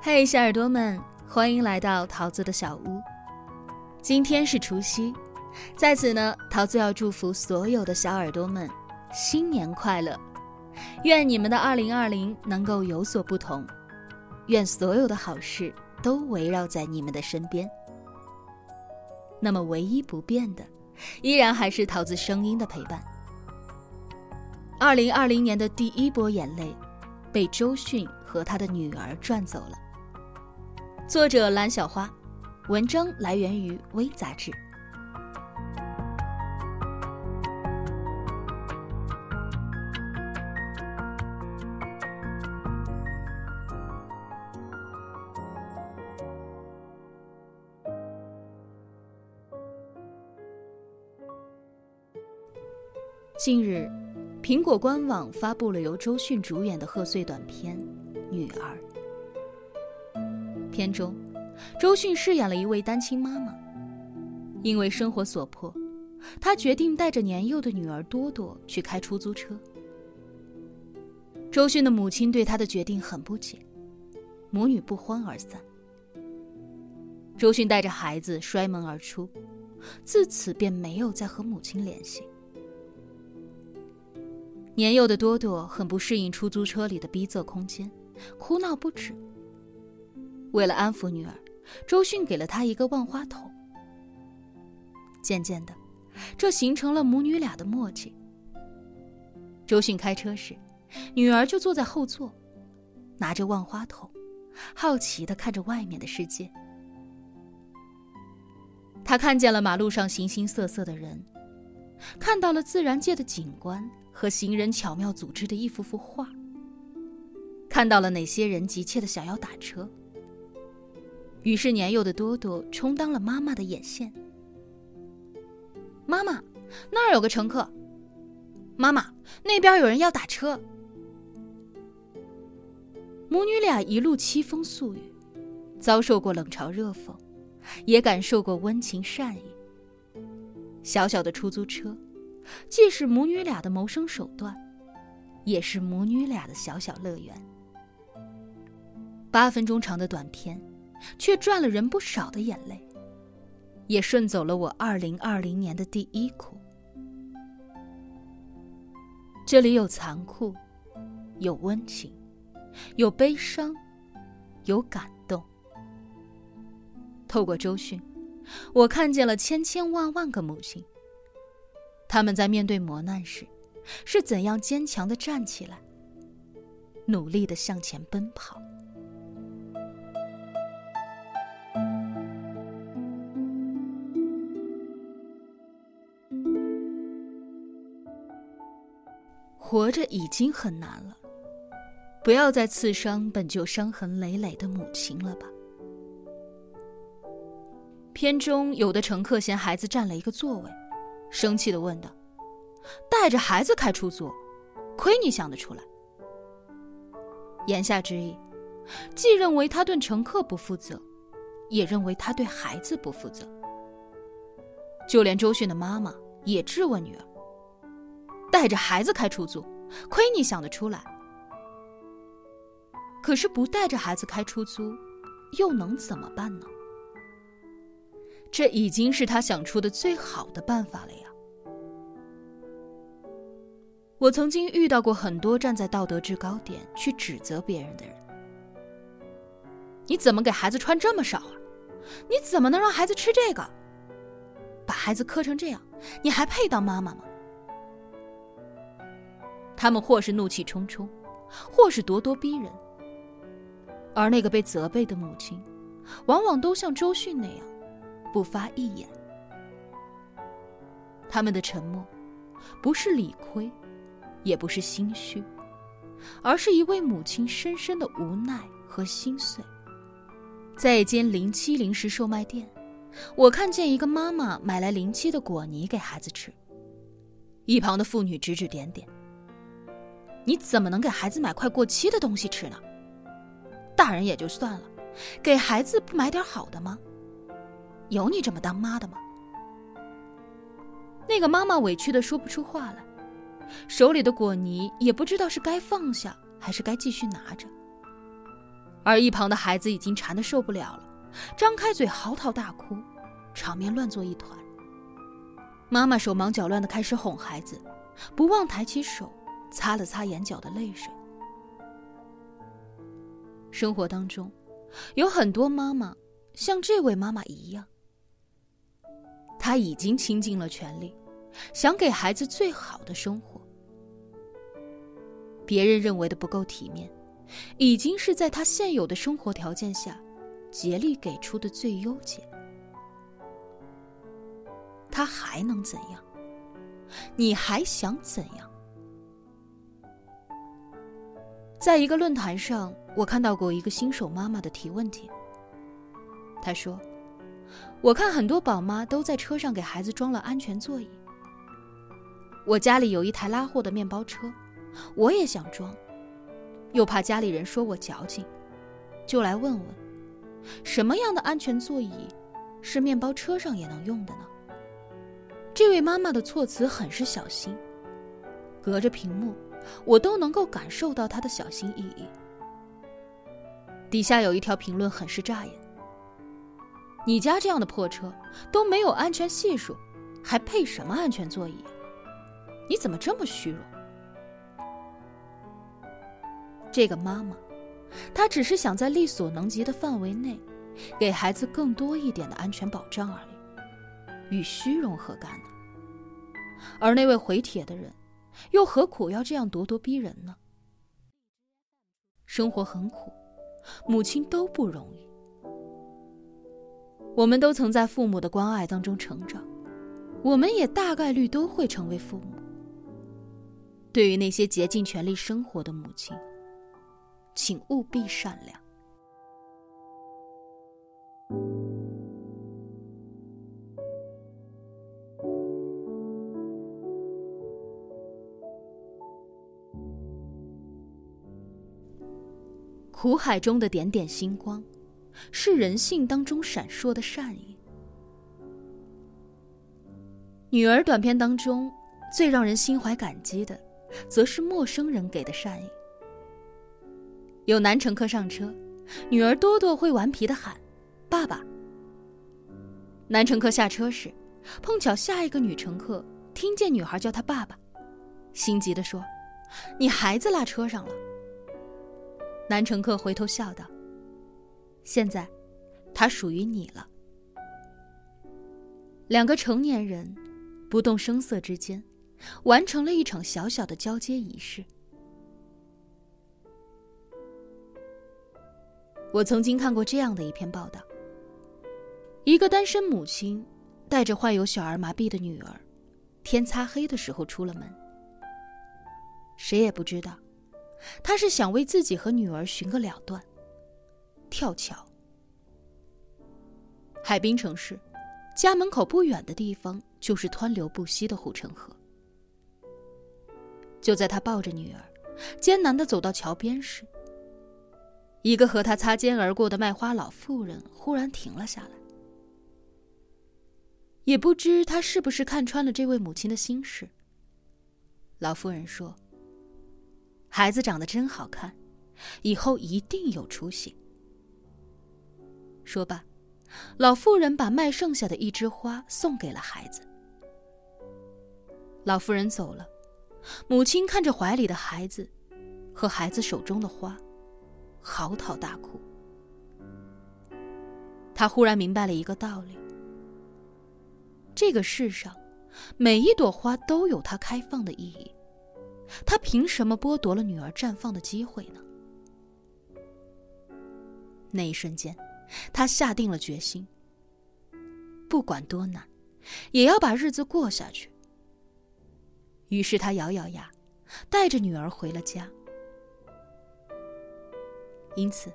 嘿，小耳朵们，欢迎来到桃子的小屋。今天是除夕，在此呢，桃子要祝福所有的小耳朵们新年快乐，愿你们的二零二零能够有所不同，愿所有的好事都围绕在你们的身边。那么，唯一不变的，依然还是桃子声音的陪伴。二零二零年的第一波眼泪，被周迅和他的女儿赚走了。作者蓝小花，文章来源于微杂志。近日，苹果官网发布了由周迅主演的贺岁短片《女儿》。片中，周迅饰演了一位单亲妈妈。因为生活所迫，她决定带着年幼的女儿多多去开出租车。周迅的母亲对她的决定很不解，母女不欢而散。周迅带着孩子摔门而出，自此便没有再和母亲联系。年幼的多多很不适应出租车里的逼仄空间，哭闹不止。为了安抚女儿，周迅给了她一个万花筒。渐渐的，这形成了母女俩的默契。周迅开车时，女儿就坐在后座，拿着万花筒，好奇的看着外面的世界。她看见了马路上形形色色的人，看到了自然界的景观和行人巧妙组织的一幅幅画，看到了哪些人急切的想要打车。于是，年幼的多多充当了妈妈的眼线。妈妈，那儿有个乘客。妈妈，那边有人要打车。母女俩一路凄风素雨，遭受过冷嘲热讽，也感受过温情善意。小小的出租车，既是母女俩的谋生手段，也是母女俩的小小乐园。八分钟长的短片。却赚了人不少的眼泪，也顺走了我二零二零年的第一哭。这里有残酷，有温情，有悲伤，有感动。透过周迅，我看见了千千万万个母亲，他们在面对磨难时，是怎样坚强的站起来，努力的向前奔跑。活着已经很难了，不要再刺伤本就伤痕累累的母亲了吧。片中有的乘客嫌孩子占了一个座位，生气的问道：“带着孩子开出租，亏你想得出来。”言下之意，既认为他对乘客不负责，也认为他对孩子不负责。就连周迅的妈妈也质问女儿。带着孩子开出租，亏你想得出来。可是不带着孩子开出租，又能怎么办呢？这已经是他想出的最好的办法了呀。我曾经遇到过很多站在道德制高点去指责别人的人。你怎么给孩子穿这么少啊？你怎么能让孩子吃这个？把孩子磕成这样，你还配当妈妈吗？他们或是怒气冲冲，或是咄咄逼人，而那个被责备的母亲，往往都像周迅那样，不发一言。他们的沉默，不是理亏，也不是心虚，而是一位母亲深深的无奈和心碎。在一间零七零食售卖店，我看见一个妈妈买来零七的果泥给孩子吃，一旁的妇女指指点点。你怎么能给孩子买快过期的东西吃呢？大人也就算了，给孩子不买点好的吗？有你这么当妈的吗？那个妈妈委屈的说不出话来，手里的果泥也不知道是该放下还是该继续拿着。而一旁的孩子已经馋得受不了了，张开嘴嚎啕大哭，场面乱作一团。妈妈手忙脚乱地开始哄孩子，不忘抬起手擦了擦眼角的泪水。生活当中，有很多妈妈像这位妈妈一样，她已经倾尽了全力，想给孩子最好的生活。别人认为的不够体面。已经是在他现有的生活条件下，竭力给出的最优解。他还能怎样？你还想怎样？在一个论坛上，我看到过一个新手妈妈的提问题。她说：“我看很多宝妈都在车上给孩子装了安全座椅。我家里有一台拉货的面包车，我也想装。”又怕家里人说我矫情，就来问问，什么样的安全座椅是面包车上也能用的呢？这位妈妈的措辞很是小心，隔着屏幕，我都能够感受到她的小心翼翼。底下有一条评论很是扎眼：“你家这样的破车都没有安全系数，还配什么安全座椅？你怎么这么虚荣？”这个妈妈，她只是想在力所能及的范围内，给孩子更多一点的安全保障而已，与虚荣何干呢？而那位回帖的人，又何苦要这样咄咄逼人呢？生活很苦，母亲都不容易。我们都曾在父母的关爱当中成长，我们也大概率都会成为父母。对于那些竭尽全力生活的母亲，请务必善良。苦海中的点点星光，是人性当中闪烁的善意。女儿短片当中，最让人心怀感激的，则是陌生人给的善意。有男乘客上车，女儿多多会顽皮的喊：“爸爸。”男乘客下车时，碰巧下一个女乘客听见女孩叫他爸爸，心急的说：“你孩子落车上了。”男乘客回头笑道：“现在，他属于你了。”两个成年人，不动声色之间，完成了一场小小的交接仪式。我曾经看过这样的一篇报道：一个单身母亲带着患有小儿麻痹的女儿，天擦黑的时候出了门。谁也不知道，他是想为自己和女儿寻个了断，跳桥。海滨城市，家门口不远的地方就是湍流不息的护城河。就在他抱着女儿，艰难的走到桥边时，一个和他擦肩而过的卖花老妇人忽然停了下来，也不知他是不是看穿了这位母亲的心事。老妇人说：“孩子长得真好看，以后一定有出息。”说罢，老妇人把卖剩下的一枝花送给了孩子。老妇人走了，母亲看着怀里的孩子，和孩子手中的花。嚎啕大哭。他忽然明白了一个道理：这个世上，每一朵花都有它开放的意义。他凭什么剥夺了女儿绽放的机会呢？那一瞬间，他下定了决心：不管多难，也要把日子过下去。于是他咬咬牙，带着女儿回了家。因此，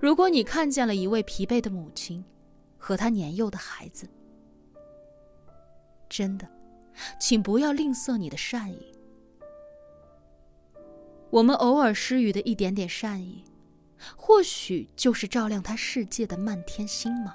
如果你看见了一位疲惫的母亲和她年幼的孩子，真的，请不要吝啬你的善意。我们偶尔施予的一点点善意，或许就是照亮他世界的漫天星芒。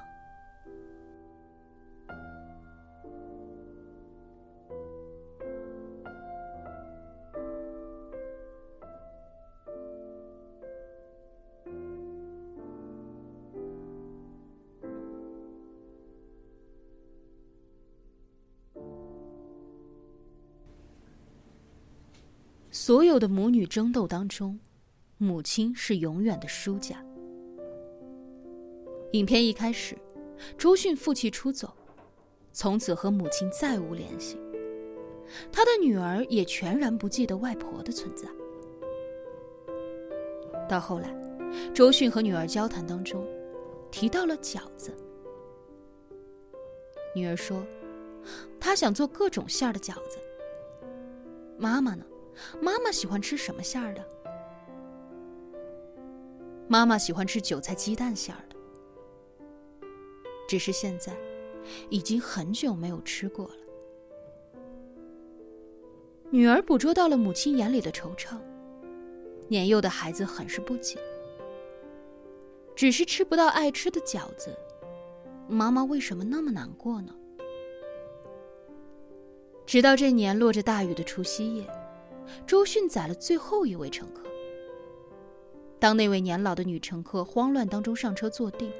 所有的母女争斗当中，母亲是永远的输家。影片一开始，周迅负气出走，从此和母亲再无联系。他的女儿也全然不记得外婆的存在。到后来，周迅和女儿交谈当中，提到了饺子。女儿说，她想做各种馅儿的饺子。妈妈呢？妈妈喜欢吃什么馅儿的？妈妈喜欢吃韭菜鸡蛋馅儿的。只是现在，已经很久没有吃过了。女儿捕捉到了母亲眼里的惆怅，年幼的孩子很是不解。只是吃不到爱吃的饺子，妈妈为什么那么难过呢？直到这年落着大雨的除夕夜，周迅载了最后一位乘客。当那位年老的女乘客慌乱当中上车坐定，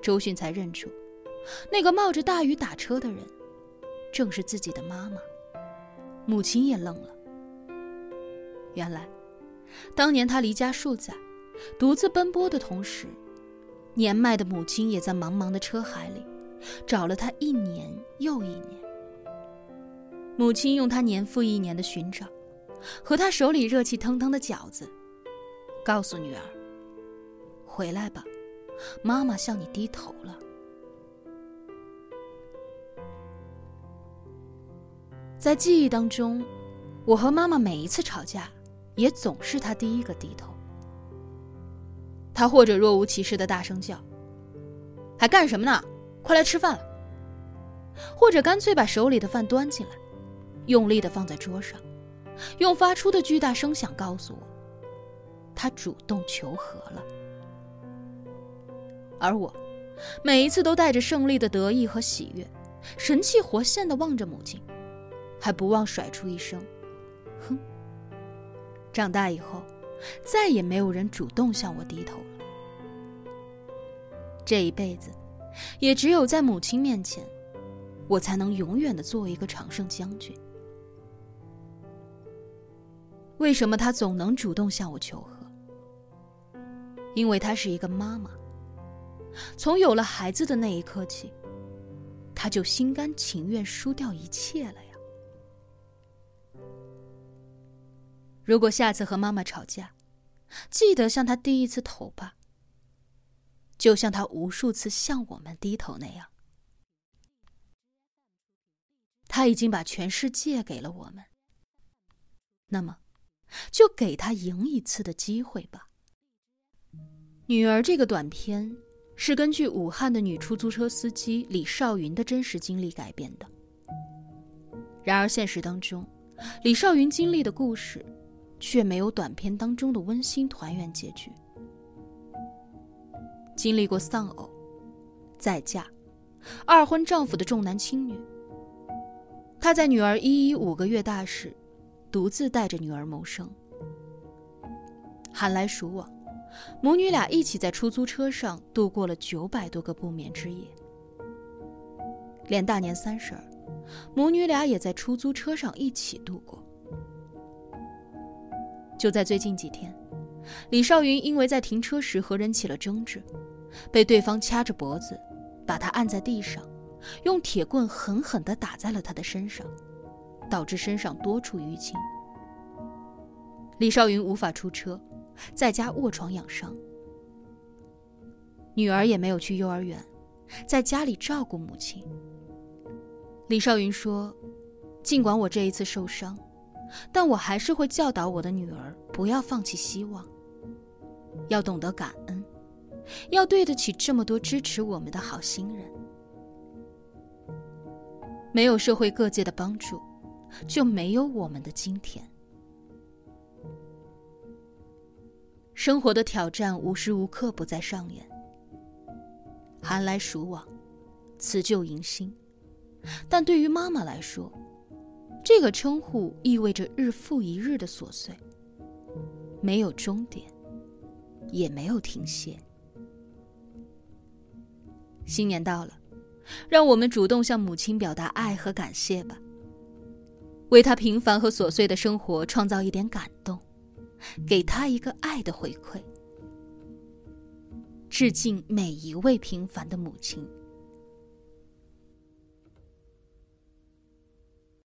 周迅才认出，那个冒着大雨打车的人，正是自己的妈妈。母亲也愣了。原来，当年他离家数载，独自奔波的同时，年迈的母亲也在茫茫的车海里，找了他一年又一年。母亲用他年复一年的寻找，和他手里热气腾腾的饺子，告诉女儿：“回来吧，妈妈向你低头了。”在记忆当中，我和妈妈每一次吵架，也总是她第一个低头。她或者若无其事的大声叫：“还干什么呢？快来吃饭了！”或者干脆把手里的饭端进来，用力的放在桌上，用发出的巨大声响告诉我，他主动求和了。而我，每一次都带着胜利的得意和喜悦，神气活现的望着母亲。还不忘甩出一声“哼”。长大以后，再也没有人主动向我低头了。这一辈子，也只有在母亲面前，我才能永远的做一个常胜将军。为什么她总能主动向我求和？因为她是一个妈妈。从有了孩子的那一刻起，她就心甘情愿输掉一切了呀。如果下次和妈妈吵架，记得向她低一次头吧，就像她无数次向我们低头那样。他已经把全世界给了我们，那么，就给他赢一次的机会吧。女儿这个短片是根据武汉的女出租车司机李少云的真实经历改编的。然而现实当中，李少云经历的故事。却没有短片当中的温馨团圆结局。经历过丧偶、再嫁、二婚丈夫的重男轻女，她在女儿依依五个月大时，独自带着女儿谋生。寒来暑往，母女俩一起在出租车上度过了九百多个不眠之夜。连大年三十儿，母女俩也在出租车上一起度过。就在最近几天，李少云因为在停车时和人起了争执，被对方掐着脖子，把他按在地上，用铁棍狠狠地打在了他的身上，导致身上多处淤青。李少云无法出车，在家卧床养伤。女儿也没有去幼儿园，在家里照顾母亲。李少云说：“尽管我这一次受伤。”但我还是会教导我的女儿不要放弃希望，要懂得感恩，要对得起这么多支持我们的好心人。没有社会各界的帮助，就没有我们的今天。生活的挑战无时无刻不在上演，寒来暑往，辞旧迎新，但对于妈妈来说。这个称呼意味着日复一日的琐碎，没有终点，也没有停歇。新年到了，让我们主动向母亲表达爱和感谢吧。为他平凡和琐碎的生活创造一点感动，给他一个爱的回馈。致敬每一位平凡的母亲。